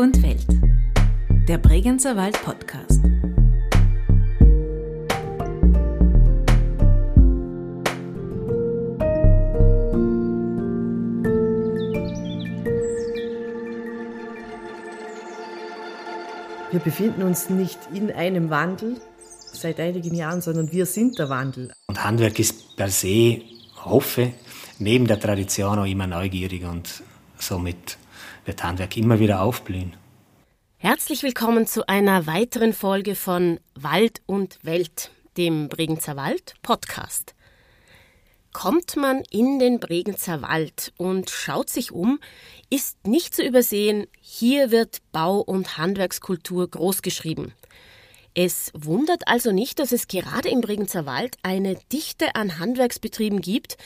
und Welt. Der Bregenzer Wald Podcast. Wir befinden uns nicht in einem Wandel seit einigen Jahren, sondern wir sind der Wandel. Und Handwerk ist per se, hoffe, neben der Tradition auch immer neugierig und somit wird Handwerk immer wieder aufblühen. Herzlich willkommen zu einer weiteren Folge von Wald und Welt, dem Bregenzer Wald Podcast. Kommt man in den Bregenzer Wald und schaut sich um, ist nicht zu übersehen, hier wird Bau- und Handwerkskultur großgeschrieben. Es wundert also nicht, dass es gerade im Bregenzer Wald eine Dichte an Handwerksbetrieben gibt,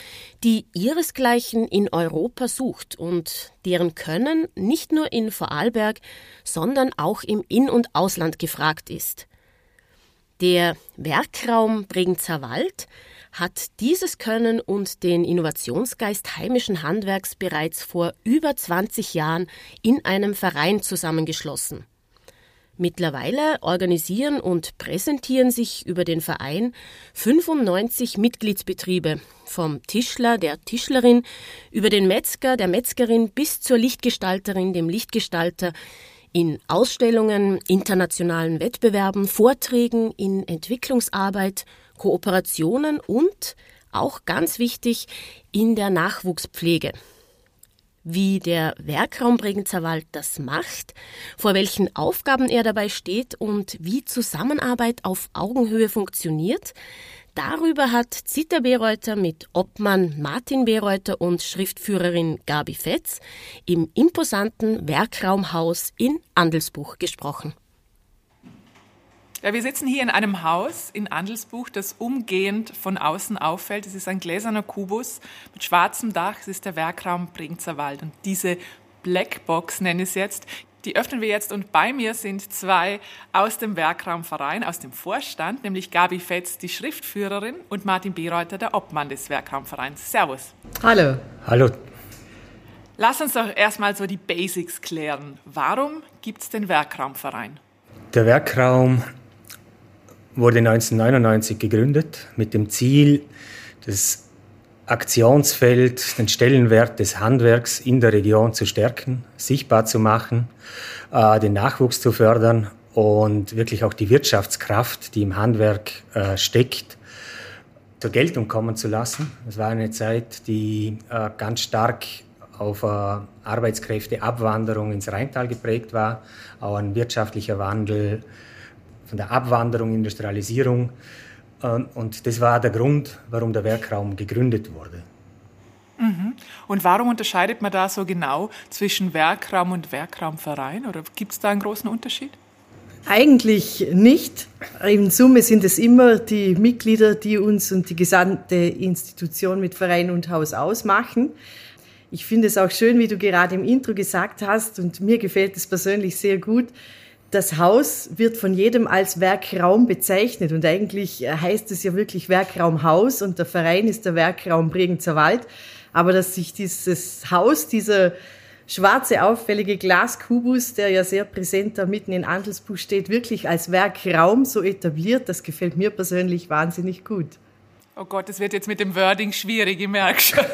die ihresgleichen in Europa sucht und deren Können nicht nur in Vorarlberg, sondern auch im In- und Ausland gefragt ist. Der Werkraum Bregenzer Wald hat dieses Können und den Innovationsgeist heimischen Handwerks bereits vor über 20 Jahren in einem Verein zusammengeschlossen. Mittlerweile organisieren und präsentieren sich über den Verein 95 Mitgliedsbetriebe, vom Tischler, der Tischlerin, über den Metzger, der Metzgerin bis zur Lichtgestalterin, dem Lichtgestalter, in Ausstellungen, internationalen Wettbewerben, Vorträgen, in Entwicklungsarbeit, Kooperationen und auch ganz wichtig in der Nachwuchspflege. Wie der Werkraum Bregenzer Wald das macht, vor welchen Aufgaben er dabei steht und wie Zusammenarbeit auf Augenhöhe funktioniert, Darüber hat Zita Bereuter mit Obmann Martin Bereuter und Schriftführerin Gabi Fetz im imposanten Werkraumhaus in Andelsbuch gesprochen. Ja, wir sitzen hier in einem Haus in Andelsbuch, das umgehend von außen auffällt. Es ist ein gläserner Kubus mit schwarzem Dach. Es ist der Werkraum Bringzer Wald. Und diese Blackbox, nenne ich es jetzt, die öffnen wir jetzt und bei mir sind zwei aus dem Werkraumverein, aus dem Vorstand, nämlich Gabi Fetz, die Schriftführerin und Martin Bereuter, der Obmann des Werkraumvereins. Servus. Hallo. Hallo. Lass uns doch erstmal so die Basics klären. Warum gibt es den Werkraumverein? Der Werkraum wurde 1999 gegründet mit dem Ziel, das Aktionsfeld, den Stellenwert des Handwerks in der Region zu stärken, sichtbar zu machen, äh, den Nachwuchs zu fördern und wirklich auch die Wirtschaftskraft, die im Handwerk äh, steckt, zur Geltung kommen zu lassen. Es war eine Zeit, die äh, ganz stark auf Arbeitskräfteabwanderung ins Rheintal geprägt war, auch ein wirtschaftlicher Wandel, von der Abwanderung, Industrialisierung. Ähm, und das war der Grund, warum der Werkraum gegründet wurde. Mhm. Und warum unterscheidet man da so genau zwischen Werkraum und Werkraumverein? Oder gibt es da einen großen Unterschied? Eigentlich nicht. In Summe sind es immer die Mitglieder, die uns und die gesamte Institution mit Verein und Haus ausmachen. Ich finde es auch schön, wie du gerade im Intro gesagt hast, und mir gefällt es persönlich sehr gut, das Haus wird von jedem als Werkraum bezeichnet und eigentlich heißt es ja wirklich Werkraumhaus und der Verein ist der Werkraum Bregenzer Wald. Aber dass sich dieses Haus, dieser schwarze auffällige Glaskubus, der ja sehr präsent da mitten in Andelsbuch steht, wirklich als Werkraum so etabliert, das gefällt mir persönlich wahnsinnig gut. Oh Gott, es wird jetzt mit dem Wording schwierig, ich merke schon.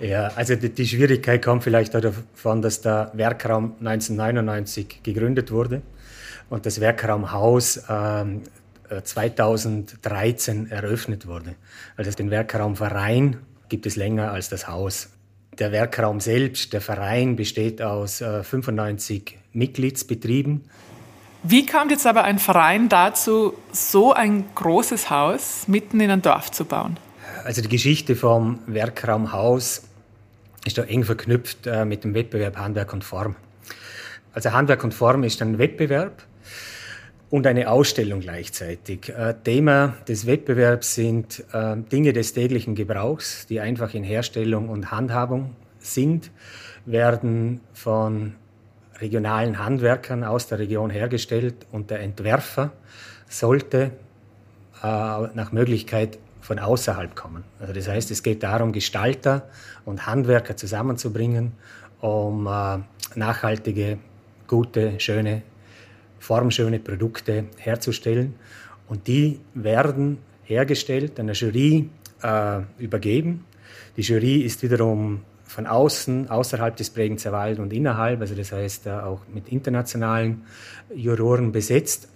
ja, also die, die, Schwierigkeit kommt vielleicht davon, dass der Werkraum 1999 gegründet wurde und das Werkraumhaus ähm, 2013 eröffnet wurde. Also den Werkraumverein gibt es länger als das Haus. Der Werkraum selbst, der Verein, besteht aus äh, 95 Mitgliedsbetrieben wie kam jetzt aber ein Verein dazu, so ein großes Haus mitten in ein Dorf zu bauen? Also die Geschichte vom Werkraumhaus ist da eng verknüpft äh, mit dem Wettbewerb Handwerk und Form. Also Handwerk und Form ist ein Wettbewerb und eine Ausstellung gleichzeitig. Äh, Thema des Wettbewerbs sind äh, Dinge des täglichen Gebrauchs, die einfach in Herstellung und Handhabung sind, werden von regionalen Handwerkern aus der Region hergestellt und der Entwerfer sollte äh, nach Möglichkeit von außerhalb kommen. Also das heißt, es geht darum, Gestalter und Handwerker zusammenzubringen um äh, nachhaltige, gute, schöne, formschöne Produkte herzustellen. Und die werden hergestellt, einer Jury äh, übergeben. Die Jury ist wiederum von außen, außerhalb des Bregenzer Wald und innerhalb, also das heißt auch mit internationalen Juroren besetzt.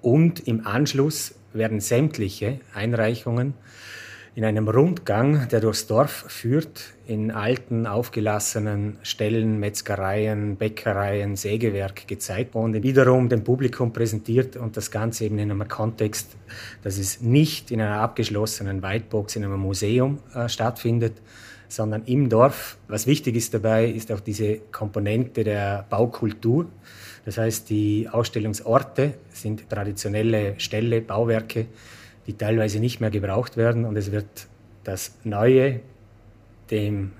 Und im Anschluss werden sämtliche Einreichungen in einem Rundgang, der durchs Dorf führt, in alten, aufgelassenen Stellen, Metzgereien, Bäckereien, Sägewerk gezeigt und wiederum dem Publikum präsentiert und das Ganze eben in einem Kontext, dass es nicht in einer abgeschlossenen Whitebox in einem Museum äh, stattfindet, sondern im Dorf. Was wichtig ist dabei, ist auch diese Komponente der Baukultur. Das heißt, die Ausstellungsorte sind traditionelle Ställe, Bauwerke, die teilweise nicht mehr gebraucht werden und es wird das Neue dem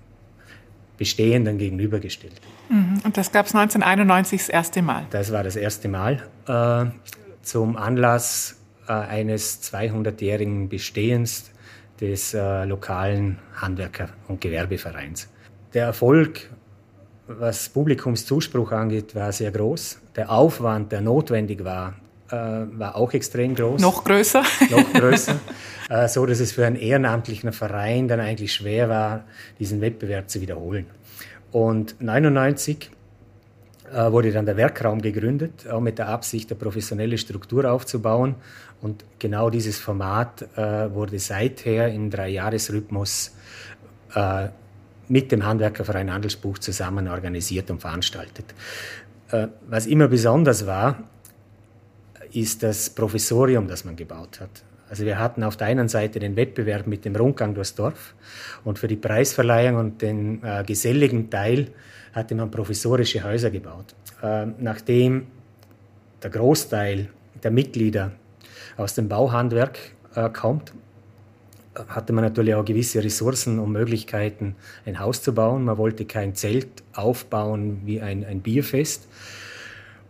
Bestehenden gegenübergestellt. Mhm. Und das gab es 1991 das erste Mal? Das war das erste Mal äh, zum Anlass äh, eines 200-jährigen Bestehens des äh, lokalen Handwerker- und Gewerbevereins. Der Erfolg, was Publikumszuspruch angeht, war sehr groß. Der Aufwand, der notwendig war, äh, war auch extrem groß. Noch größer? Noch größer. äh, so dass es für einen ehrenamtlichen Verein dann eigentlich schwer war, diesen Wettbewerb zu wiederholen. Und 1999 äh, wurde dann der Werkraum gegründet, auch mit der Absicht, eine professionelle Struktur aufzubauen. Und genau dieses Format äh, wurde seither im Dreijahresrhythmus äh, mit dem Handwerkerverein Handelsbuch zusammen organisiert und veranstaltet. Äh, was immer besonders war, ist das Professorium, das man gebaut hat. Also wir hatten auf der einen Seite den Wettbewerb mit dem Rundgang durchs Dorf und für die Preisverleihung und den äh, geselligen Teil hatte man professorische Häuser gebaut. Äh, nachdem der Großteil der Mitglieder aus dem Bauhandwerk äh, kommt, hatte man natürlich auch gewisse Ressourcen und Möglichkeiten, ein Haus zu bauen. Man wollte kein Zelt aufbauen wie ein, ein Bierfest,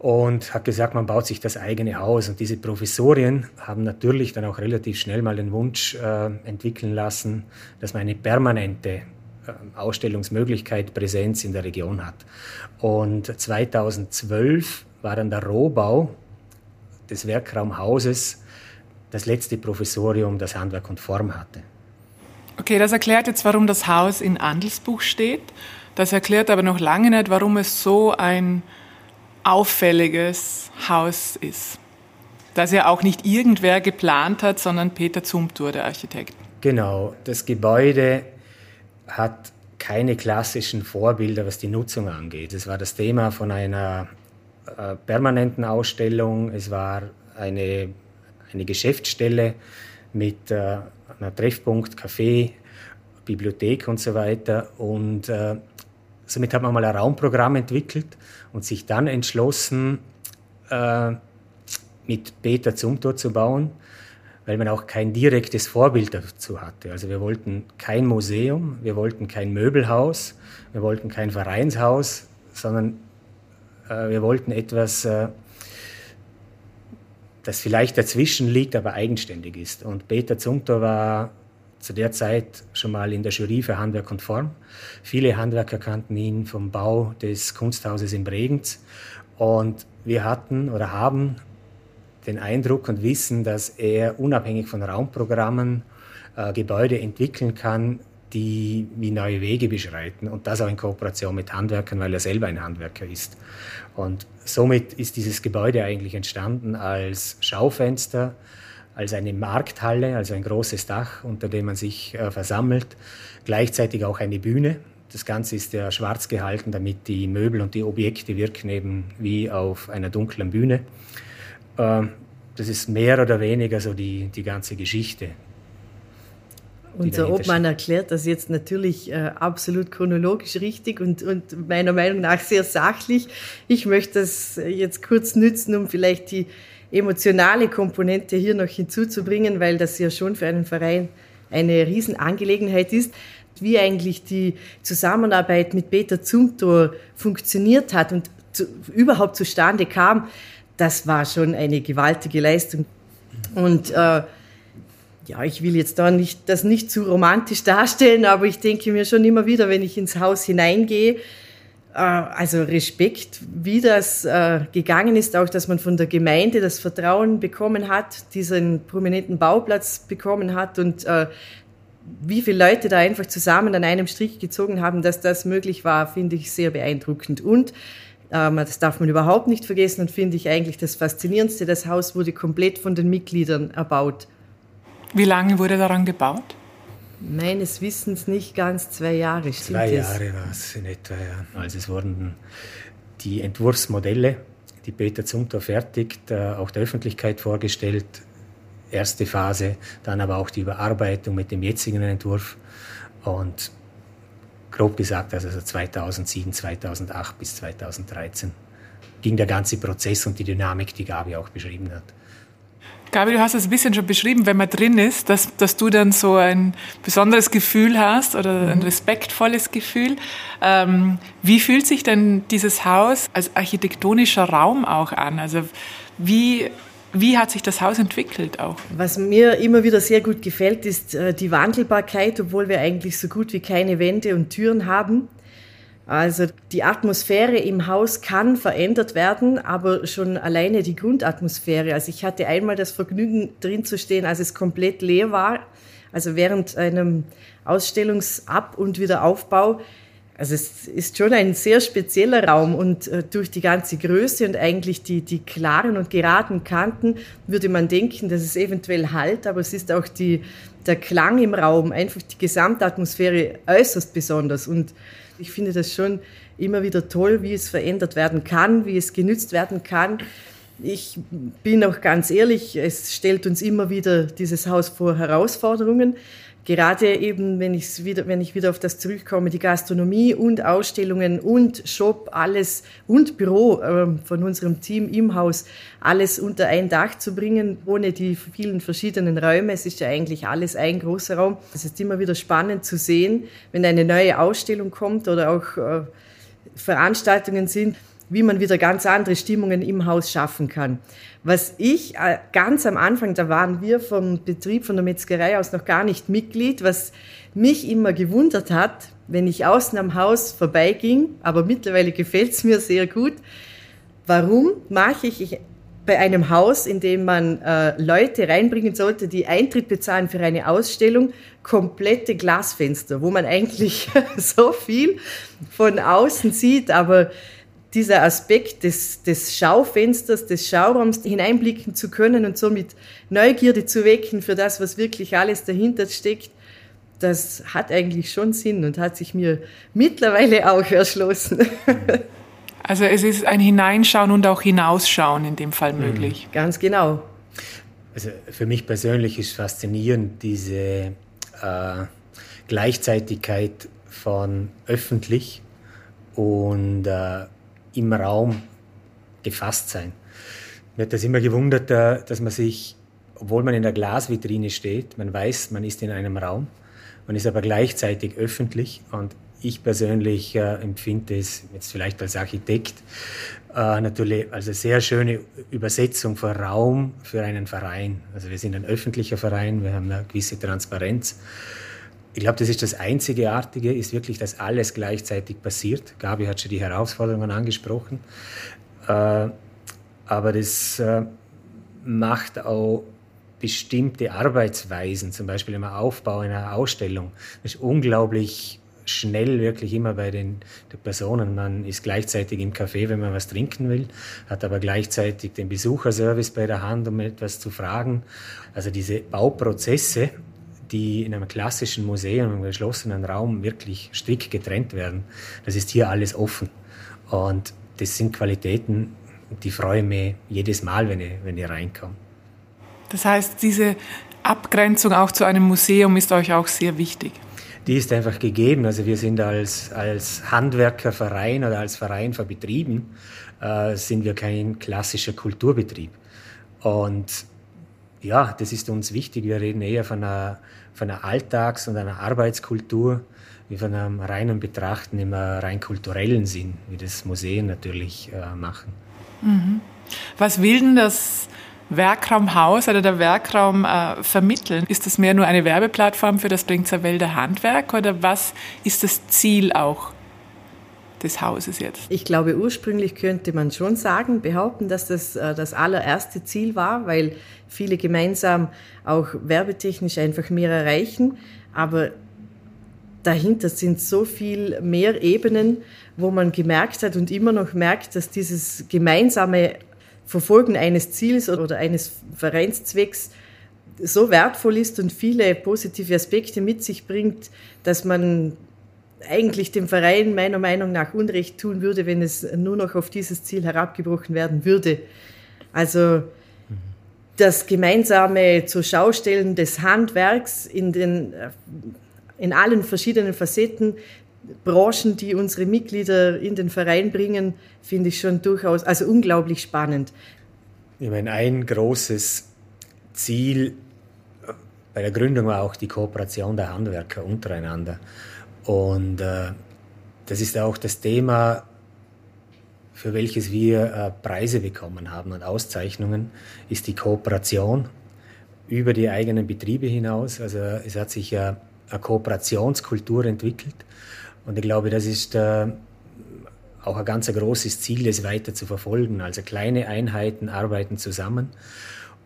und hat gesagt, man baut sich das eigene Haus. Und diese Professorien haben natürlich dann auch relativ schnell mal den Wunsch äh, entwickeln lassen, dass man eine permanente Ausstellungsmöglichkeit, Präsenz in der Region hat. Und 2012 war dann der Rohbau des Werkraumhauses das letzte Professorium, das Handwerk und Form hatte. Okay, das erklärt jetzt, warum das Haus in Andelsbuch steht. Das erklärt aber noch lange nicht, warum es so ein auffälliges Haus ist. Das ja auch nicht irgendwer geplant hat, sondern Peter Zumthor, der Architekt. Genau, das Gebäude hat keine klassischen Vorbilder, was die Nutzung angeht. Es war das Thema von einer äh, permanenten Ausstellung, es war eine, eine Geschäftsstelle mit äh, einem Treffpunkt, Café, Bibliothek und so weiter. Und äh, somit hat man mal ein Raumprogramm entwickelt und sich dann entschlossen, äh, mit Peter Zumthor zu bauen, weil man auch kein direktes Vorbild dazu hatte. Also wir wollten kein Museum, wir wollten kein Möbelhaus, wir wollten kein Vereinshaus, sondern äh, wir wollten etwas, äh, das vielleicht dazwischen liegt, aber eigenständig ist. Und Peter Zumthor war zu der Zeit schon mal in der Jury für Handwerk und Form. Viele Handwerker kannten ihn vom Bau des Kunsthauses in Bregenz. Und wir hatten oder haben den Eindruck und wissen, dass er unabhängig von Raumprogrammen äh, Gebäude entwickeln kann, die wie neue Wege beschreiten und das auch in Kooperation mit Handwerkern, weil er selber ein Handwerker ist. Und somit ist dieses Gebäude eigentlich entstanden als Schaufenster als eine Markthalle, also ein großes Dach, unter dem man sich äh, versammelt, gleichzeitig auch eine Bühne. Das Ganze ist ja schwarz gehalten, damit die Möbel und die Objekte wirken eben wie auf einer dunklen Bühne. Äh, das ist mehr oder weniger so die, die ganze Geschichte. Unser Obmann erklärt das jetzt natürlich äh, absolut chronologisch richtig und, und meiner Meinung nach sehr sachlich. Ich möchte das jetzt kurz nützen, um vielleicht die emotionale Komponente hier noch hinzuzubringen, weil das ja schon für einen Verein eine Riesenangelegenheit ist. Wie eigentlich die Zusammenarbeit mit Peter Zumthor funktioniert hat und zu, überhaupt zustande kam, das war schon eine gewaltige Leistung. Und äh, ja, ich will jetzt da nicht, das nicht zu romantisch darstellen, aber ich denke mir schon immer wieder, wenn ich ins Haus hineingehe, äh, also Respekt, wie das äh, gegangen ist, auch dass man von der Gemeinde das Vertrauen bekommen hat, diesen prominenten Bauplatz bekommen hat und äh, wie viele Leute da einfach zusammen an einem Strich gezogen haben, dass das möglich war, finde ich sehr beeindruckend. Und das darf man überhaupt nicht vergessen und finde ich eigentlich das Faszinierendste. Das Haus wurde komplett von den Mitgliedern erbaut. Wie lange wurde daran gebaut? Meines Wissens nicht ganz zwei Jahre. Stimmt zwei Jahre war es in etwa, ja. Also es wurden die Entwurfsmodelle, die Peter Zumthor fertigt, äh, auch der Öffentlichkeit vorgestellt. Erste Phase, dann aber auch die Überarbeitung mit dem jetzigen Entwurf. Und grob gesagt, also 2007, 2008 bis 2013 ging der ganze Prozess und die Dynamik, die Gabi auch beschrieben hat. Gabi, du hast es ein bisschen schon beschrieben, wenn man drin ist, dass, dass du dann so ein besonderes Gefühl hast oder ein respektvolles Gefühl. Ähm, wie fühlt sich denn dieses Haus als architektonischer Raum auch an? Also wie, wie hat sich das Haus entwickelt auch? Was mir immer wieder sehr gut gefällt, ist äh, die Wandelbarkeit, obwohl wir eigentlich so gut wie keine Wände und Türen haben. Also die Atmosphäre im Haus kann verändert werden, aber schon alleine die Grundatmosphäre. Also ich hatte einmal das Vergnügen drin zu stehen, als es komplett leer war. Also während einem Ausstellungsab- und Wiederaufbau. Also es ist schon ein sehr spezieller Raum und äh, durch die ganze Größe und eigentlich die, die klaren und geraden Kanten würde man denken, dass es eventuell halt, aber es ist auch die, der Klang im Raum, einfach die Gesamtatmosphäre äußerst besonders und ich finde das schon immer wieder toll, wie es verändert werden kann, wie es genützt werden kann. Ich bin auch ganz ehrlich, es stellt uns immer wieder dieses Haus vor Herausforderungen gerade eben, wenn ich wieder, wenn ich wieder auf das zurückkomme, die Gastronomie und Ausstellungen und Shop, alles und Büro äh, von unserem Team im Haus, alles unter ein Dach zu bringen, ohne die vielen verschiedenen Räume. Es ist ja eigentlich alles ein großer Raum. Es ist immer wieder spannend zu sehen, wenn eine neue Ausstellung kommt oder auch äh, Veranstaltungen sind, wie man wieder ganz andere Stimmungen im Haus schaffen kann. Was ich äh, ganz am Anfang, da waren wir vom Betrieb von der Metzgerei aus noch gar nicht Mitglied, was mich immer gewundert hat, wenn ich außen am Haus vorbeiging, aber mittlerweile gefällt es mir sehr gut. Warum mache ich bei einem Haus, in dem man äh, Leute reinbringen sollte, die Eintritt bezahlen für eine Ausstellung, komplette Glasfenster, wo man eigentlich so viel von außen sieht, aber dieser Aspekt des, des Schaufensters, des Schauraums hineinblicken zu können und somit Neugierde zu wecken für das, was wirklich alles dahinter steckt, das hat eigentlich schon Sinn und hat sich mir mittlerweile auch erschlossen. Also es ist ein Hineinschauen und auch Hinausschauen in dem Fall möglich. Mhm. Ganz genau. Also für mich persönlich ist faszinierend diese äh, Gleichzeitigkeit von öffentlich und äh, im Raum gefasst sein. Mir hat das immer gewundert, äh, dass man sich, obwohl man in der Glasvitrine steht, man weiß, man ist in einem Raum, man ist aber gleichzeitig öffentlich und ich persönlich äh, empfinde es jetzt vielleicht als Architekt äh, natürlich als eine sehr schöne Übersetzung von Raum für einen Verein. Also wir sind ein öffentlicher Verein, wir haben eine gewisse Transparenz ich glaube, das ist das Einzigartige, ist wirklich, dass alles gleichzeitig passiert. Gabi hat schon die Herausforderungen angesprochen. Äh, aber das äh, macht auch bestimmte Arbeitsweisen, zum Beispiel im Aufbau einer Ausstellung, das ist unglaublich schnell wirklich immer bei den, den, Personen. Man ist gleichzeitig im Café, wenn man was trinken will, hat aber gleichzeitig den Besucherservice bei der Hand, um etwas zu fragen. Also diese Bauprozesse die in einem klassischen Museum, im geschlossenen Raum wirklich strikt getrennt werden. Das ist hier alles offen. Und das sind Qualitäten, die freuen mich jedes Mal, wenn ich, wenn ich reinkomme. Das heißt, diese Abgrenzung auch zu einem Museum ist euch auch sehr wichtig. Die ist einfach gegeben. Also wir sind als, als Handwerkerverein oder als Verein für Betrieben, äh, sind wir kein klassischer Kulturbetrieb. Und ja, das ist uns wichtig. Wir reden eher von einer von einer Alltags- und einer Arbeitskultur wie von einem reinen Betrachten im rein kulturellen Sinn, wie das Museen natürlich äh, machen. Mhm. Was will denn das Werkraumhaus oder der Werkraum äh, vermitteln? Ist das mehr nur eine Werbeplattform für das Bringzer Wälder Handwerk oder was ist das Ziel auch des Hauses jetzt? Ich glaube, ursprünglich könnte man schon sagen, behaupten, dass das äh, das allererste Ziel war, weil viele gemeinsam auch werbetechnisch einfach mehr erreichen. Aber dahinter sind so viel mehr Ebenen, wo man gemerkt hat und immer noch merkt, dass dieses gemeinsame Verfolgen eines Ziels oder eines Vereinszwecks so wertvoll ist und viele positive Aspekte mit sich bringt, dass man eigentlich dem Verein meiner Meinung nach Unrecht tun würde, wenn es nur noch auf dieses Ziel herabgebrochen werden würde. Also das gemeinsame zur Schaustellen des Handwerks in, den, in allen verschiedenen Facetten, Branchen, die unsere Mitglieder in den Verein bringen, finde ich schon durchaus, also unglaublich spannend. Ich meine, ein großes Ziel bei der Gründung war auch die Kooperation der Handwerker untereinander. Und äh, das ist auch das Thema, für welches wir äh, Preise bekommen haben und Auszeichnungen, ist die Kooperation über die eigenen Betriebe hinaus. Also es hat sich ja eine Kooperationskultur entwickelt und ich glaube, das ist äh, auch ein ganz großes Ziel, das weiter zu verfolgen. Also kleine Einheiten arbeiten zusammen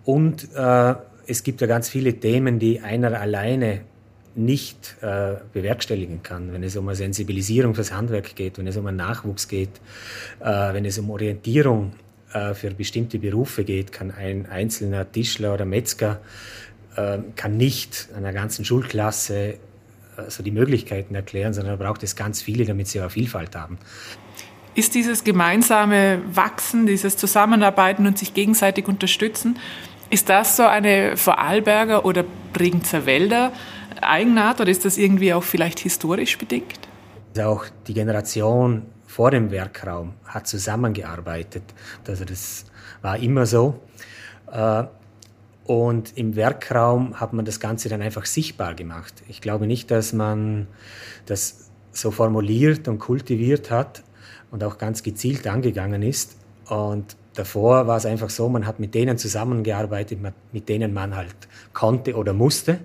und äh, es gibt ja ganz viele Themen, die einer alleine nicht äh, bewerkstelligen kann, wenn es um eine Sensibilisierung fürs Handwerk geht, wenn es um einen Nachwuchs geht, äh, wenn es um Orientierung äh, für bestimmte Berufe geht, kann ein einzelner Tischler oder Metzger äh, kann nicht einer ganzen Schulklasse äh, so die Möglichkeiten erklären, sondern braucht es ganz viele, damit sie eine Vielfalt haben. Ist dieses gemeinsame Wachsen, dieses Zusammenarbeiten und sich gegenseitig unterstützen, ist das so eine Vorarlberger oder Bregenzer Wälder Eigenart oder ist das irgendwie auch vielleicht historisch bedingt? Auch die Generation vor dem Werkraum hat zusammengearbeitet. Also das war immer so. Äh, und im Werkraum hat man das Ganze dann einfach sichtbar gemacht. Ich glaube nicht, dass man das so formuliert und kultiviert hat und auch ganz gezielt angegangen ist. Und davor war es einfach so, man hat mit denen zusammengearbeitet, mit denen man halt konnte oder musste.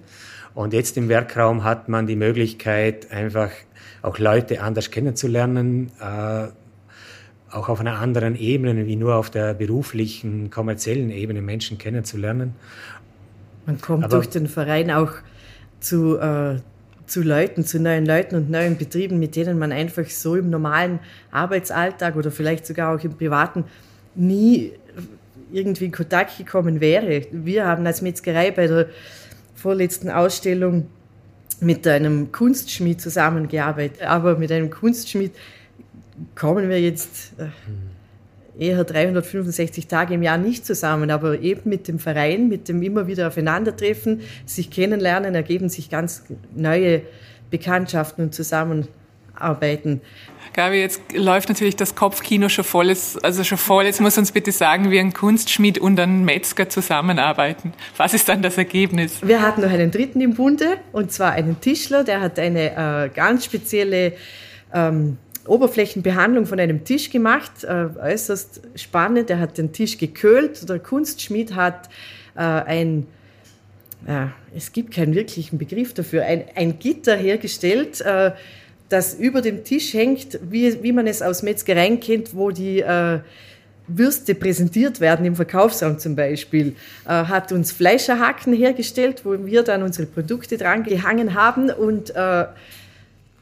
Und jetzt im Werkraum hat man die Möglichkeit, einfach auch Leute anders kennenzulernen, äh, auch auf einer anderen Ebene wie nur auf der beruflichen, kommerziellen Ebene Menschen kennenzulernen. Man kommt Aber durch den Verein auch zu, äh, zu Leuten, zu neuen Leuten und neuen Betrieben, mit denen man einfach so im normalen Arbeitsalltag oder vielleicht sogar auch im privaten nie irgendwie in Kontakt gekommen wäre. Wir haben als Metzgerei bei der vorletzten Ausstellung mit einem Kunstschmied zusammengearbeitet. Aber mit einem Kunstschmied kommen wir jetzt äh, eher 365 Tage im Jahr nicht zusammen, aber eben mit dem Verein, mit dem immer wieder Aufeinandertreffen, sich kennenlernen, ergeben sich ganz neue Bekanntschaften und Zusammenarbeiten. Gabi, jetzt läuft natürlich das Kopfkino schon voll. Also schon voll. Jetzt muss uns bitte sagen, wie ein Kunstschmied und ein Metzger zusammenarbeiten. Was ist dann das Ergebnis? Wir hatten noch einen dritten im Bunde, und zwar einen Tischler, der hat eine äh, ganz spezielle ähm, Oberflächenbehandlung von einem Tisch gemacht, äh, äußerst spannend. Der hat den Tisch geköhlt. Der Kunstschmied hat äh, ein ja, es gibt keinen wirklichen Begriff dafür, ein, ein Gitter hergestellt, äh, das über dem Tisch hängt, wie, wie man es aus Metzgereien kennt, wo die äh, Würste präsentiert werden, im Verkaufsraum zum Beispiel, äh, hat uns Fleischerhaken hergestellt, wo wir dann unsere Produkte dran gehangen haben und äh,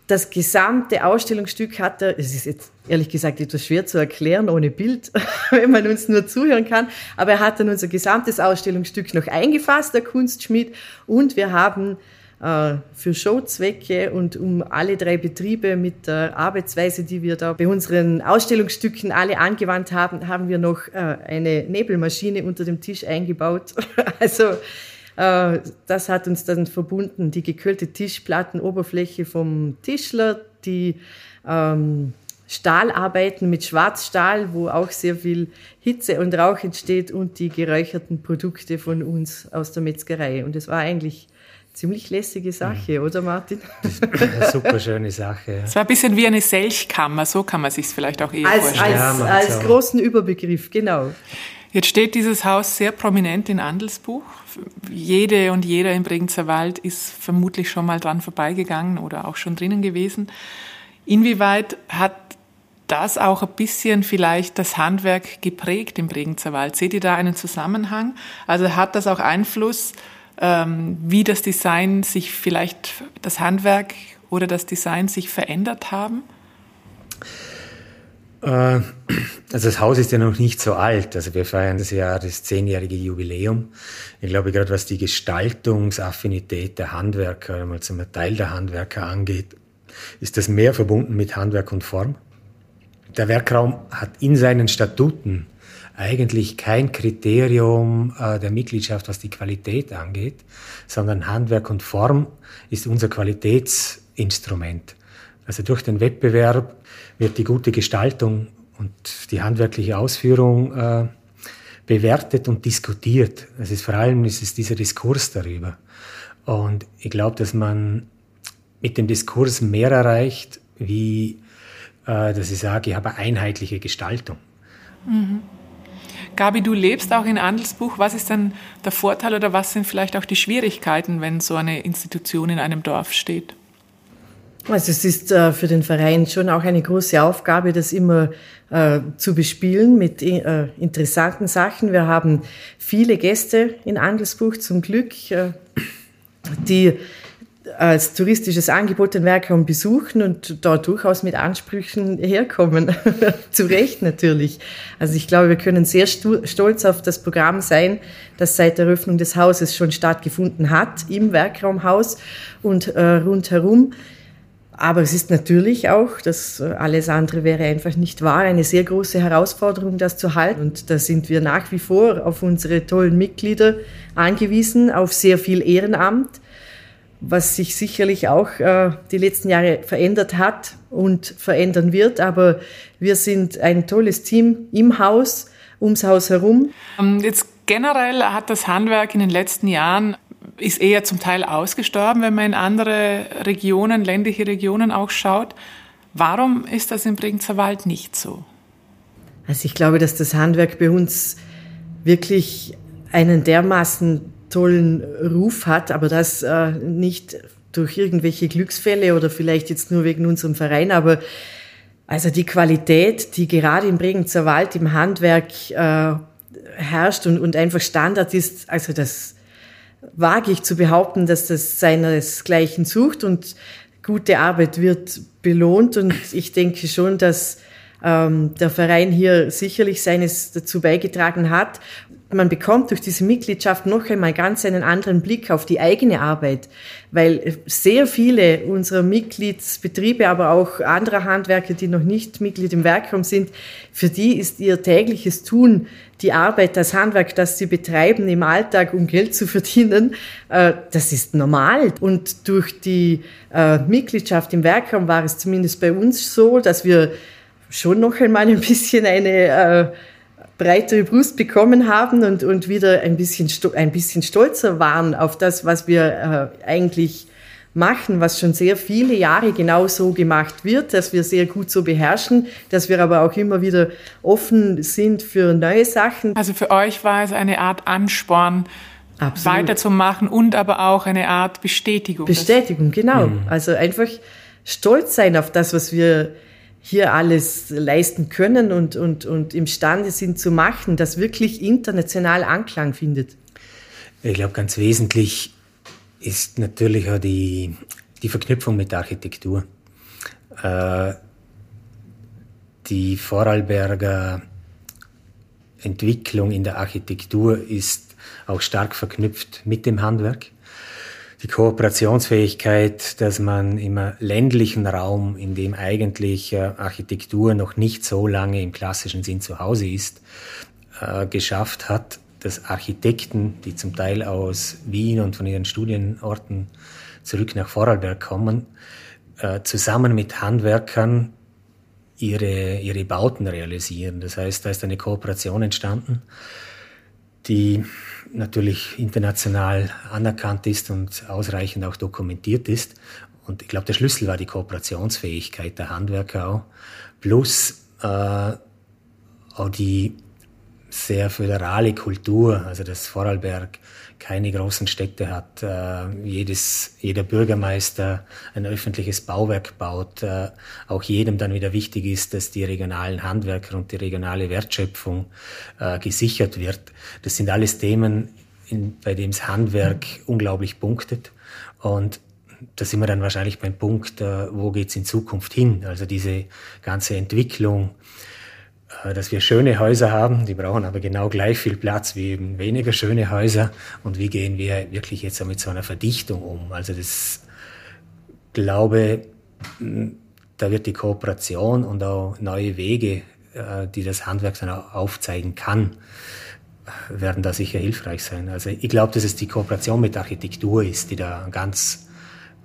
das gesamte Ausstellungsstück hat er, es ist jetzt ehrlich gesagt etwas schwer zu erklären ohne Bild, wenn man uns nur zuhören kann, aber er hat dann unser gesamtes Ausstellungsstück noch eingefasst, der Kunstschmied, und wir haben für Showzwecke und um alle drei Betriebe mit der Arbeitsweise, die wir da bei unseren Ausstellungsstücken alle angewandt haben, haben wir noch äh, eine Nebelmaschine unter dem Tisch eingebaut. Also äh, das hat uns dann verbunden, die gekühlte Tischplattenoberfläche vom Tischler, die ähm, Stahlarbeiten mit Schwarzstahl, wo auch sehr viel Hitze und Rauch entsteht und die geräucherten Produkte von uns aus der Metzgerei. Und es war eigentlich ziemlich lässige Sache, mhm. oder Martin? eine super schöne Sache. Es war ein bisschen wie eine Selchkammer, so kann man sich es vielleicht auch eher als, vorstellen. Als, ja, als großen Überbegriff, genau. Jetzt steht dieses Haus sehr prominent in Andelsbuch. Jede und jeder im Bregenzer Wald ist vermutlich schon mal dran vorbeigegangen oder auch schon drinnen gewesen. Inwieweit hat das auch ein bisschen vielleicht das Handwerk geprägt im Bregenzer Wald? Seht ihr da einen Zusammenhang? Also hat das auch Einfluss, wie das Design sich vielleicht, das Handwerk oder das Design sich verändert haben? Äh, also das Haus ist ja noch nicht so alt. Also wir feiern das Jahr das zehnjährige Jubiläum. Ich glaube, gerade was die Gestaltungsaffinität der Handwerker, einmal zum Teil der Handwerker angeht, ist das mehr verbunden mit Handwerk und Form. Der Werkraum hat in seinen Statuten eigentlich kein Kriterium äh, der Mitgliedschaft, was die Qualität angeht, sondern Handwerk und Form ist unser Qualitätsinstrument. Also durch den Wettbewerb wird die gute Gestaltung und die handwerkliche Ausführung äh, bewertet und diskutiert. Es ist vor allem es ist dieser Diskurs darüber. Und ich glaube, dass man mit dem Diskurs mehr erreicht, wie äh, dass ich sage, ich habe eine einheitliche Gestaltung. Mhm. Gabi, du lebst auch in Andelsbuch. Was ist denn der Vorteil oder was sind vielleicht auch die Schwierigkeiten, wenn so eine Institution in einem Dorf steht? Also es ist äh, für den Verein schon auch eine große Aufgabe, das immer äh, zu bespielen mit äh, interessanten Sachen. Wir haben viele Gäste in Andelsbuch zum Glück, äh, die als touristisches Angebot den Werkraum besuchen und dort durchaus mit Ansprüchen herkommen. Zu Recht natürlich. Also ich glaube, wir können sehr stolz auf das Programm sein, das seit der Eröffnung des Hauses schon stattgefunden hat, im Werkraumhaus und äh, rundherum. Aber es ist natürlich auch, dass äh, alles andere wäre einfach nicht wahr, eine sehr große Herausforderung, das zu halten. Und da sind wir nach wie vor auf unsere tollen Mitglieder angewiesen, auf sehr viel Ehrenamt, was sich sicherlich auch äh, die letzten Jahre verändert hat und verändern wird. Aber wir sind ein tolles Team im Haus, ums Haus herum. Ähm, jetzt generell hat das Handwerk in den letzten Jahren ist eher zum Teil ausgestorben, wenn man in andere Regionen, ländliche Regionen auch schaut. Warum ist das im Bregenzer Wald nicht so? Also ich glaube, dass das Handwerk bei uns wirklich einen dermaßen tollen Ruf hat, aber das äh, nicht durch irgendwelche Glücksfälle oder vielleicht jetzt nur wegen unserem Verein, aber also die Qualität, die gerade im Bregenzer Wald im Handwerk äh, herrscht und, und einfach Standard ist, also das wage ich zu behaupten, dass das seinesgleichen sucht und gute Arbeit wird belohnt. Und ich denke schon, dass ähm, der Verein hier sicherlich seines dazu beigetragen hat man bekommt durch diese Mitgliedschaft noch einmal ganz einen anderen Blick auf die eigene Arbeit, weil sehr viele unserer Mitgliedsbetriebe, aber auch anderer Handwerker, die noch nicht Mitglied im Werkraum sind, für die ist ihr tägliches Tun die Arbeit, das Handwerk, das sie betreiben im Alltag, um Geld zu verdienen, äh, das ist normal. Und durch die äh, Mitgliedschaft im Werkraum war es zumindest bei uns so, dass wir schon noch einmal ein bisschen eine äh, breitere Brust bekommen haben und, und wieder ein bisschen, ein bisschen stolzer waren auf das, was wir äh, eigentlich machen, was schon sehr viele Jahre genau so gemacht wird, dass wir sehr gut so beherrschen, dass wir aber auch immer wieder offen sind für neue Sachen. Also für euch war es eine Art Ansporn, Absolut. weiterzumachen und aber auch eine Art Bestätigung. Bestätigung, genau. Mhm. Also einfach stolz sein auf das, was wir hier alles leisten können und, und, und imstande sind zu machen, das wirklich international Anklang findet? Ich glaube, ganz wesentlich ist natürlich auch die, die Verknüpfung mit der Architektur. Äh, die Vorarlberger Entwicklung in der Architektur ist auch stark verknüpft mit dem Handwerk die Kooperationsfähigkeit, dass man im ländlichen Raum, in dem eigentlich äh, Architektur noch nicht so lange im klassischen Sinn zu Hause ist, äh, geschafft hat, dass Architekten, die zum Teil aus Wien und von ihren Studienorten zurück nach Vorarlberg kommen, äh, zusammen mit Handwerkern ihre, ihre Bauten realisieren. Das heißt, da ist eine Kooperation entstanden, die natürlich international anerkannt ist und ausreichend auch dokumentiert ist. Und ich glaube, der Schlüssel war die Kooperationsfähigkeit der Handwerker auch, plus äh, auch die sehr föderale Kultur, also dass Vorarlberg keine großen Städte hat, äh, jedes, jeder Bürgermeister ein öffentliches Bauwerk baut, äh, auch jedem dann wieder wichtig ist, dass die regionalen Handwerker und die regionale Wertschöpfung äh, gesichert wird. Das sind alles Themen, in, bei dem das Handwerk unglaublich punktet. Und da sind wir dann wahrscheinlich beim Punkt, äh, wo geht's in Zukunft hin? Also diese ganze Entwicklung, dass wir schöne Häuser haben, die brauchen aber genau gleich viel Platz wie eben weniger schöne Häuser. Und wie gehen wir wirklich jetzt mit so einer Verdichtung um? Also das glaube, da wird die Kooperation und auch neue Wege, äh, die das Handwerk dann auch aufzeigen kann, werden da sicher hilfreich sein. Also ich glaube, dass es die Kooperation mit Architektur ist, die da ganz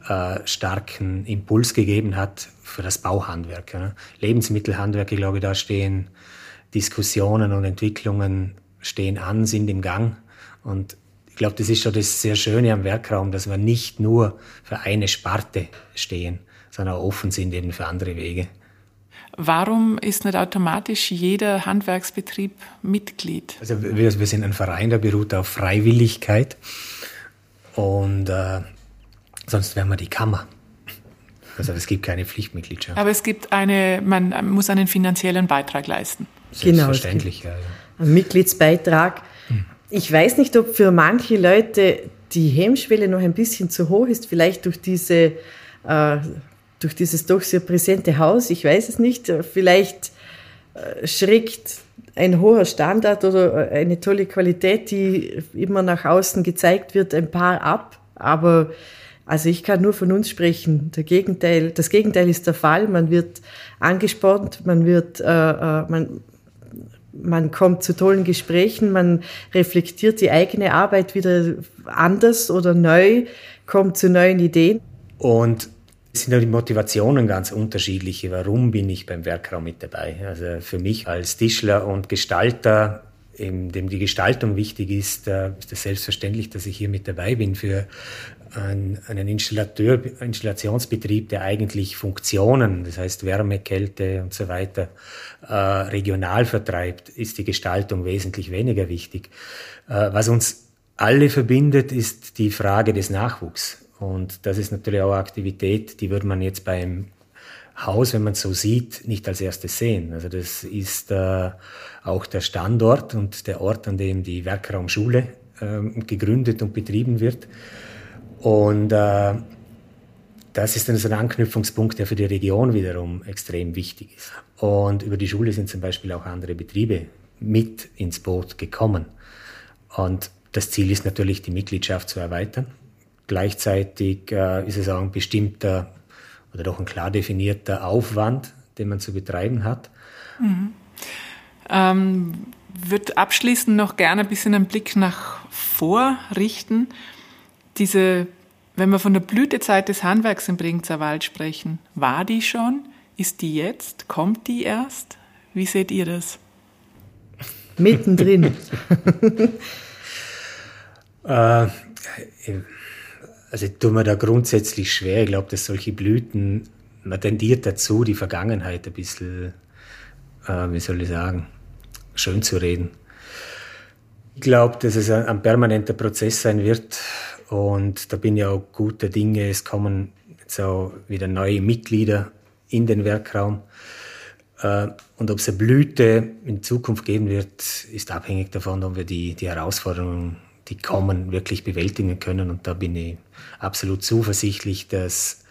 äh, starken Impuls gegeben hat für das Bauhandwerk. Ja. Lebensmittelhandwerk, ich glaube, da stehen Diskussionen und Entwicklungen stehen an, sind im Gang. Und ich glaube, das ist schon das sehr Schöne am Werkraum, dass wir nicht nur für eine Sparte stehen, sondern auch offen sind eben für andere Wege. Warum ist nicht automatisch jeder Handwerksbetrieb Mitglied? Also wir, wir sind ein Verein, der beruht auf Freiwilligkeit und äh, sonst wären wir die Kammer. Also es gibt keine Pflichtmitgliedschaft. Aber es gibt eine, man muss einen finanziellen Beitrag leisten. Selbstverständlich, genau, ja. Ein Mitgliedsbeitrag. Hm. Ich weiß nicht, ob für manche Leute die Hemmschwelle noch ein bisschen zu hoch ist, vielleicht durch diese, äh, durch dieses doch sehr präsente Haus. Ich weiß es nicht. Vielleicht äh, schreckt ein hoher Standard oder eine tolle Qualität, die immer nach außen gezeigt wird, ein paar ab. Aber also ich kann nur von uns sprechen. Der Gegenteil, das Gegenteil ist der Fall. Man wird angespornt, man wird, äh, äh, man, man kommt zu tollen Gesprächen, man reflektiert die eigene Arbeit wieder anders oder neu, kommt zu neuen Ideen. Und es sind ja die Motivationen ganz unterschiedliche. Warum bin ich beim Werkraum mit dabei? Also für mich als Tischler und Gestalter dem die Gestaltung wichtig ist, äh, ist es selbstverständlich, dass ich hier mit dabei bin. Für einen Installateur, Installationsbetrieb, der eigentlich Funktionen, das heißt Wärme, Kälte und so weiter, äh, regional vertreibt, ist die Gestaltung wesentlich weniger wichtig. Äh, was uns alle verbindet, ist die Frage des Nachwuchs. Und das ist natürlich auch eine Aktivität, die würde man jetzt beim Haus, wenn man es so sieht, nicht als erstes sehen. Also das ist äh, auch der Standort und der Ort, an dem die Werkraumschule äh, gegründet und betrieben wird. Und äh, das ist dann so ein Anknüpfungspunkt, der für die Region wiederum extrem wichtig ist. Und über die Schule sind zum Beispiel auch andere Betriebe mit ins Boot gekommen. Und das Ziel ist natürlich, die Mitgliedschaft zu erweitern. Gleichzeitig äh, ist es auch ein bestimmter oder doch ein klar definierter Aufwand, den man zu betreiben hat. Mhm. Ähm, würde abschließend noch gerne ein bisschen einen Blick nach vor richten diese, wenn wir von der Blütezeit des Handwerks im Bregenzer Wald sprechen, war die schon? Ist die jetzt? Kommt die erst? Wie seht ihr das? Mittendrin. äh, also ich tue mir da grundsätzlich schwer. Ich glaube, dass solche Blüten, man tendiert dazu, die Vergangenheit ein bisschen, äh, wie soll ich sagen, schön zu reden. Ich glaube, dass es ein, ein permanenter Prozess sein wird, und da bin ich auch guter Dinge. Es kommen jetzt auch wieder neue Mitglieder in den Werkraum. Äh, und ob es eine Blüte in Zukunft geben wird, ist abhängig davon, ob wir die, die Herausforderungen, die kommen, wirklich bewältigen können. Und da bin ich absolut zuversichtlich, dass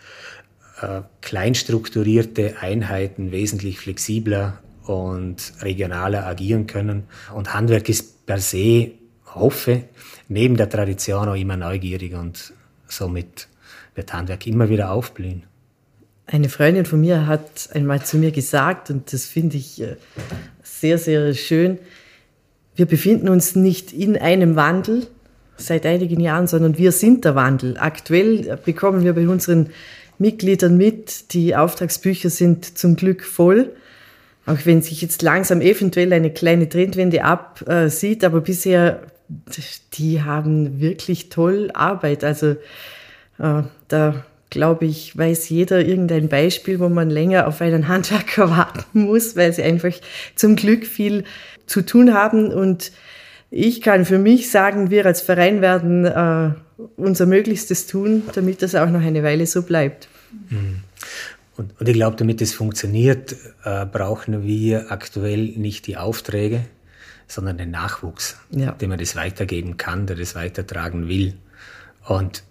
äh, kleinstrukturierte Einheiten wesentlich flexibler und regionaler agieren können. Und Handwerk ist per se, hoffe, neben der Tradition auch immer neugierig und somit wird Handwerk immer wieder aufblühen. Eine Freundin von mir hat einmal zu mir gesagt, und das finde ich äh, sehr, sehr schön, wir befinden uns nicht in einem Wandel seit einigen Jahren, sondern wir sind der Wandel. Aktuell bekommen wir bei unseren Mitgliedern mit, die Auftragsbücher sind zum Glück voll, auch wenn sich jetzt langsam eventuell eine kleine Trendwende absieht, aber bisher die haben wirklich toll Arbeit. Also äh, da glaube ich, weiß jeder irgendein Beispiel, wo man länger auf einen Handwerker warten muss, weil sie einfach zum Glück viel zu tun haben. Und ich kann für mich sagen, wir als Verein werden äh, unser Möglichstes tun, damit das auch noch eine Weile so bleibt. Mhm. Und, und ich glaube, damit es funktioniert, äh, brauchen wir aktuell nicht die Aufträge, sondern den Nachwuchs, ja. dem man das weitergeben kann, der das weitertragen will. Und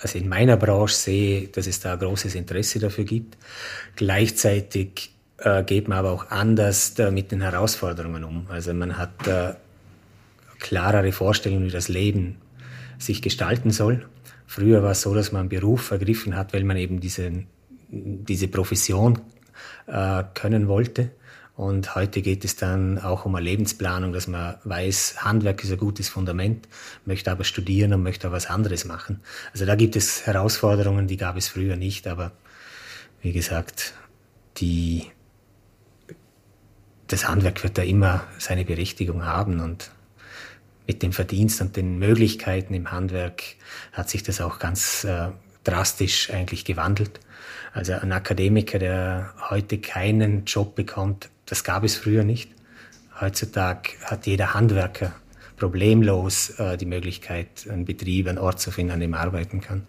also in meiner Branche sehe, dass es da großes Interesse dafür gibt. Gleichzeitig äh, geht man aber auch anders äh, mit den Herausforderungen um. Also man hat äh, klarere Vorstellungen, wie das Leben sich gestalten soll. Früher war es so, dass man einen Beruf ergriffen hat, weil man eben diese, diese Profession äh, können wollte. Und heute geht es dann auch um eine Lebensplanung, dass man weiß, Handwerk ist ein gutes Fundament, möchte aber studieren und möchte auch was anderes machen. Also da gibt es Herausforderungen, die gab es früher nicht, aber wie gesagt, die, das Handwerk wird da immer seine Berechtigung haben und mit dem Verdienst und den Möglichkeiten im Handwerk hat sich das auch ganz äh, drastisch eigentlich gewandelt. Also ein Akademiker, der heute keinen Job bekommt, das gab es früher nicht. Heutzutage hat jeder Handwerker problemlos äh, die Möglichkeit, einen Betrieb, einen Ort zu finden, an dem er arbeiten kann.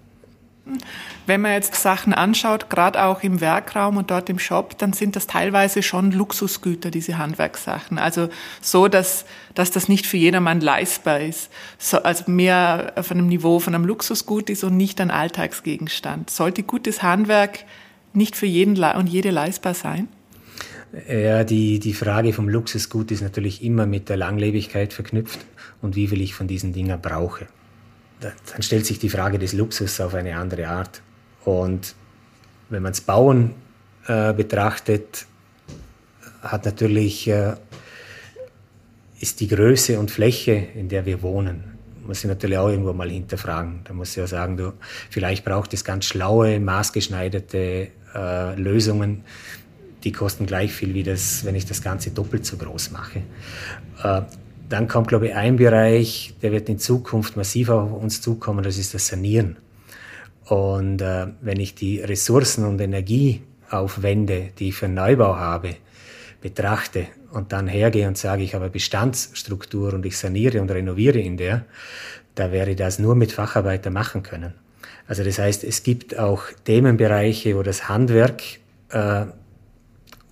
Wenn man jetzt Sachen anschaut, gerade auch im Werkraum und dort im Shop, dann sind das teilweise schon Luxusgüter, diese Handwerkssachen. Also so, dass, dass das nicht für jedermann leistbar ist. So, also mehr auf einem Niveau von einem Luxusgut ist und nicht ein Alltagsgegenstand. Sollte gutes Handwerk nicht für jeden und jede leistbar sein? Ja, die, die Frage vom Luxusgut ist natürlich immer mit der Langlebigkeit verknüpft und wie viel ich von diesen Dingen brauche dann stellt sich die Frage des Luxus auf eine andere Art. Und wenn man es Bauen äh, betrachtet, hat natürlich, äh, ist die Größe und Fläche, in der wir wohnen, muss ich natürlich auch irgendwo mal hinterfragen. Da muss ich ja sagen, du, vielleicht braucht es ganz schlaue, maßgeschneiderte äh, Lösungen, die kosten gleich viel wie das, wenn ich das Ganze doppelt so groß mache. Äh, dann kommt, glaube ich, ein Bereich, der wird in Zukunft massiv auf uns zukommen, das ist das Sanieren. Und äh, wenn ich die Ressourcen und Energieaufwände, die ich für Neubau habe, betrachte und dann hergehe und sage, ich habe Bestandsstruktur und ich saniere und renoviere in der, da wäre das nur mit Facharbeiter machen können. Also das heißt, es gibt auch Themenbereiche, wo das Handwerk äh,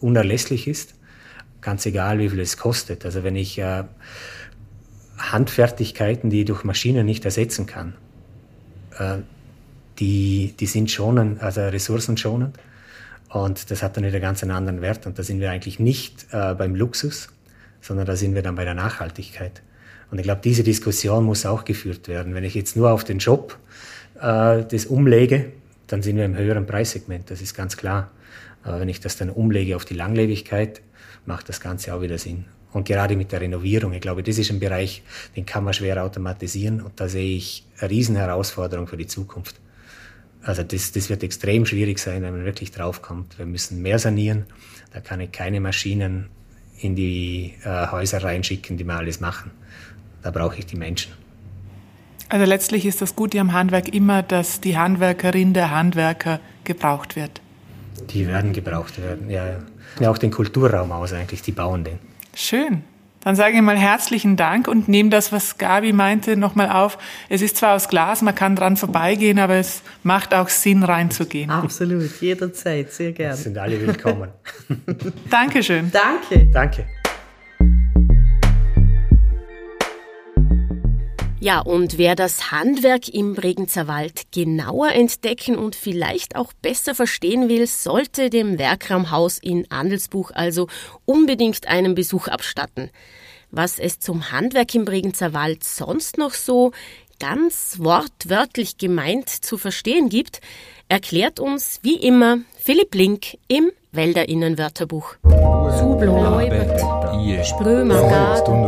unerlässlich ist ganz egal, wie viel es kostet. Also wenn ich äh, Handfertigkeiten, die ich durch Maschinen nicht ersetzen kann, äh, die, die sind schonend, also ressourcenschonend. Und das hat dann wieder ganz einen anderen Wert. Und da sind wir eigentlich nicht äh, beim Luxus, sondern da sind wir dann bei der Nachhaltigkeit. Und ich glaube, diese Diskussion muss auch geführt werden. Wenn ich jetzt nur auf den Job äh, das umlege, dann sind wir im höheren Preissegment, das ist ganz klar. Aber wenn ich das dann umlege auf die Langlebigkeit, macht das Ganze auch wieder Sinn. Und gerade mit der Renovierung, ich glaube, das ist ein Bereich, den kann man schwer automatisieren und da sehe ich eine Riesenherausforderung für die Zukunft. Also das, das wird extrem schwierig sein, wenn man wirklich draufkommt. Wir müssen mehr sanieren. Da kann ich keine Maschinen in die äh, Häuser reinschicken, die mal alles machen. Da brauche ich die Menschen. Also letztlich ist das Gute am Handwerk immer, dass die Handwerkerin, der Handwerker gebraucht wird. Die werden gebraucht werden, ja. ja ja auch den Kulturraum aus eigentlich, die bauen den. Schön. Dann sage ich mal herzlichen Dank und nehme das, was Gabi meinte, nochmal auf. Es ist zwar aus Glas, man kann dran vorbeigehen, aber es macht auch Sinn, reinzugehen. Absolut, jederzeit, sehr gerne. Sind alle willkommen. Dankeschön. Danke. Danke. Ja, und wer das Handwerk im Bregenzer Wald genauer entdecken und vielleicht auch besser verstehen will, sollte dem Werkraumhaus in Andelsbuch also unbedingt einen Besuch abstatten. Was es zum Handwerk im Bregenzer Wald sonst noch so ganz wortwörtlich gemeint zu verstehen gibt, erklärt uns wie immer Philipp Link im Wälderinnenwörterbuch. Sublo, Leubert, Sprömer, Gaden,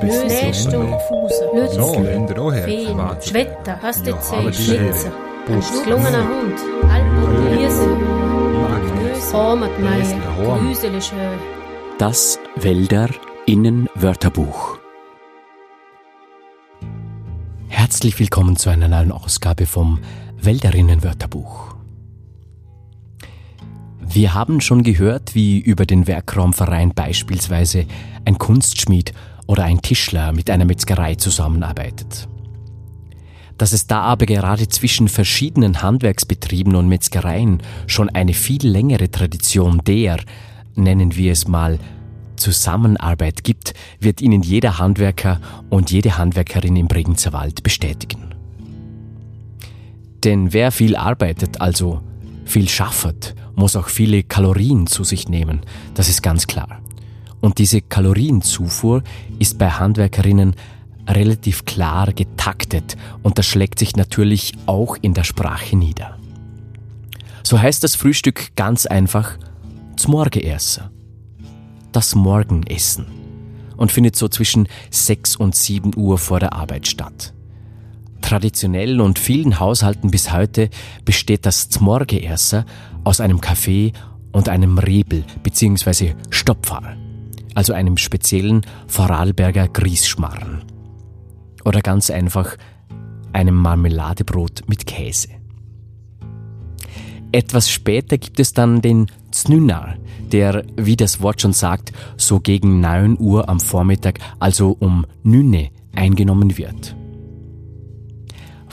Knöstung, Lützel, Feen, Schwetter, Hastezell, Schlitzer, ein gelungener Hund, Alpen, Hirsel, Hormatmeier, Grüsele, Das Wälderinnenwörterbuch. Herzlich willkommen zu einer neuen Ausgabe vom Wälderinnenwörterbuch. Wir haben schon gehört, wie über den Werkraumverein beispielsweise ein Kunstschmied oder ein Tischler mit einer Metzgerei zusammenarbeitet. Dass es da aber gerade zwischen verschiedenen Handwerksbetrieben und Metzgereien schon eine viel längere Tradition der, nennen wir es mal, Zusammenarbeit gibt, wird Ihnen jeder Handwerker und jede Handwerkerin im Bregenzer Wald bestätigen. Denn wer viel arbeitet, also viel schaffet, muss auch viele Kalorien zu sich nehmen, das ist ganz klar. Und diese Kalorienzufuhr ist bei Handwerkerinnen relativ klar getaktet und das schlägt sich natürlich auch in der Sprache nieder. So heißt das Frühstück ganz einfach Zmorgeerse das Morgenessen und findet so zwischen 6 und 7 Uhr vor der Arbeit statt. Traditionell und vielen Haushalten bis heute besteht das Zmorgeerse aus einem Kaffee und einem Rebel bzw. Stopfar, also einem speziellen Vorarlberger Grießschmarren. Oder ganz einfach einem Marmeladebrot mit Käse. Etwas später gibt es dann den Znünar, der, wie das Wort schon sagt, so gegen 9 Uhr am Vormittag, also um Nünne, eingenommen wird.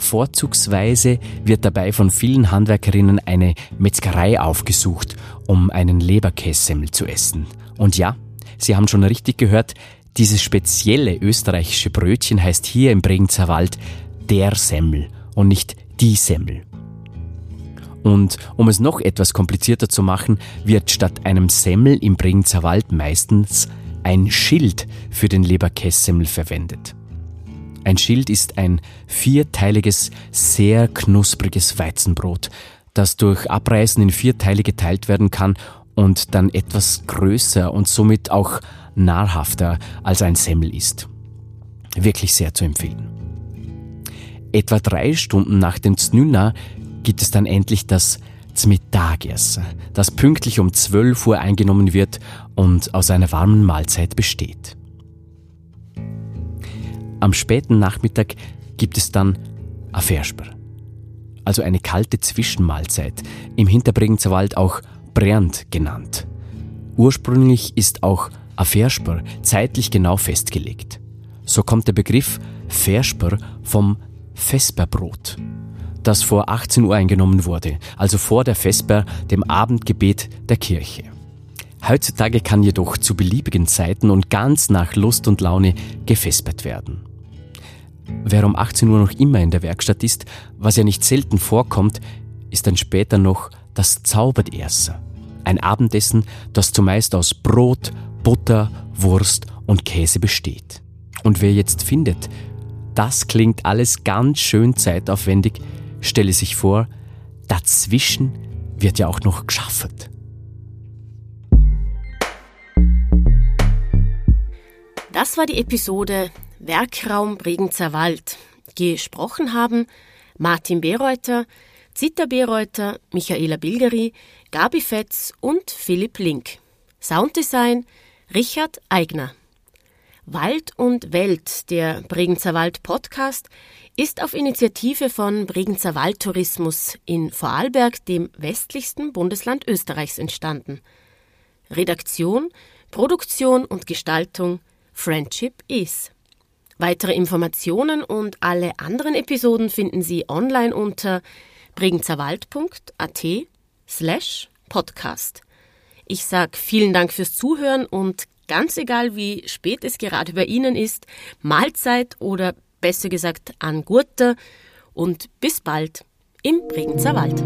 Vorzugsweise wird dabei von vielen Handwerkerinnen eine Metzgerei aufgesucht, um einen Leberkässemmel zu essen. Und ja, Sie haben schon richtig gehört, dieses spezielle österreichische Brötchen heißt hier im Bregenzer Wald der Semmel und nicht die Semmel. Und um es noch etwas komplizierter zu machen, wird statt einem Semmel im Bregenzer Wald meistens ein Schild für den Leberkässemmel verwendet. Ein Schild ist ein vierteiliges, sehr knuspriges Weizenbrot, das durch Abreißen in vier Teile geteilt werden kann und dann etwas größer und somit auch nahrhafter als ein Semmel ist. Wirklich sehr zu empfehlen. Etwa drei Stunden nach dem Znüna gibt es dann endlich das Zmitagessen, das pünktlich um 12 Uhr eingenommen wird und aus einer warmen Mahlzeit besteht. Am späten Nachmittag gibt es dann Afersper, also eine kalte Zwischenmahlzeit, im Hinterbregenzer Wald auch Brand genannt. Ursprünglich ist auch Afersper zeitlich genau festgelegt. So kommt der Begriff Versper vom Vesperbrot das vor 18 Uhr eingenommen wurde, also vor der Vesper, dem Abendgebet der Kirche. Heutzutage kann jedoch zu beliebigen Zeiten und ganz nach Lust und Laune gefespert werden. Wer um 18 Uhr noch immer in der Werkstatt ist, was ja nicht selten vorkommt, ist dann später noch das Zauberterse. Ein Abendessen, das zumeist aus Brot, Butter, Wurst und Käse besteht. Und wer jetzt findet, das klingt alles ganz schön zeitaufwendig, stelle sich vor, dazwischen wird ja auch noch geschafft. Das war die Episode Werkraum Bregenzer Wald. Gesprochen haben Martin Bereuter, Zita Bereuter, Michaela Bilgeri, Gabi Fetz und Philipp Link. Sounddesign Richard Eigner. Wald und Welt, der Bregenzer Wald Podcast, ist auf Initiative von Bregenzer Waldtourismus in Vorarlberg, dem westlichsten Bundesland Österreichs, entstanden. Redaktion, Produktion und Gestaltung Friendship is. Weitere Informationen und alle anderen Episoden finden Sie online unter bregenzerwald.at slash podcast. Ich sage vielen Dank fürs Zuhören und ganz egal wie spät es gerade bei Ihnen ist, Mahlzeit oder besser gesagt an Gurte und bis bald im Bregenzer Wald.